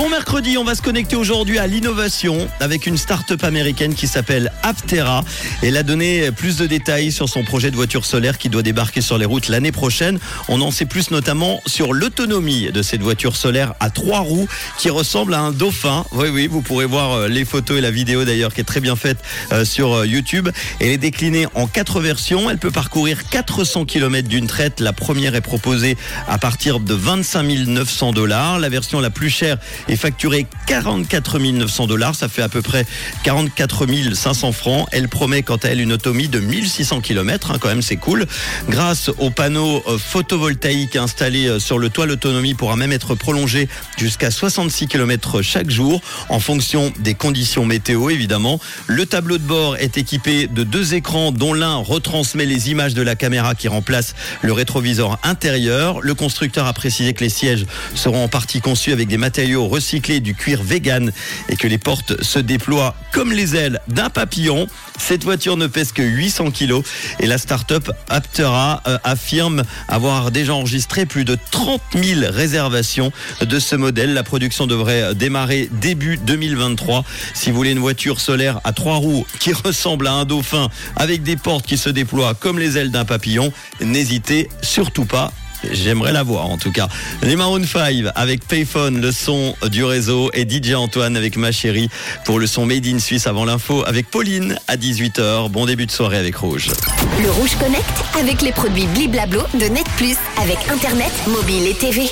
Bon mercredi, on va se connecter aujourd'hui à l'innovation avec une start-up américaine qui s'appelle Aptera. Elle a donné plus de détails sur son projet de voiture solaire qui doit débarquer sur les routes l'année prochaine. On en sait plus notamment sur l'autonomie de cette voiture solaire à trois roues qui ressemble à un dauphin. Oui, oui, vous pourrez voir euh, les photos et la vidéo d'ailleurs qui est très bien faite euh, sur euh, YouTube. Elle est déclinée en quatre versions. Elle peut parcourir 400 km d'une traite. La première est proposée à partir de 25 900 dollars. La version la plus chère est facturée 44 900 dollars. Ça fait à peu près 44 500 francs. Elle promet quant à elle une autonomie de 1600 km. Hein, quand même, c'est cool. Grâce aux panneaux euh, photovoltaïques installés euh, sur le toit, l'autonomie pourra même être prolongée jusqu'à 66 km chaque jour en fonction des conditions météo, évidemment. Le tableau de bord est équipé de deux écrans dont l'un retransmet les images de la caméra qui remplace le rétroviseur intérieur. Le constructeur a précisé que les sièges seront en partie conçus avec des matériaux du cuir vegan et que les portes se déploient comme les ailes d'un papillon. Cette voiture ne pèse que 800 kilos et la start-up Aptera euh, affirme avoir déjà enregistré plus de 30 000 réservations de ce modèle. La production devrait démarrer début 2023. Si vous voulez une voiture solaire à trois roues qui ressemble à un dauphin avec des portes qui se déploient comme les ailes d'un papillon, n'hésitez surtout pas. J'aimerais la voir en tout cas. Les Maroon 5 avec Payphone, le son du réseau, et DJ Antoine avec ma chérie pour le son Made in Suisse avant l'info avec Pauline à 18h. Bon début de soirée avec Rouge. Le Rouge Connect avec les produits Bliblablo de Net Plus avec Internet, mobile et TV.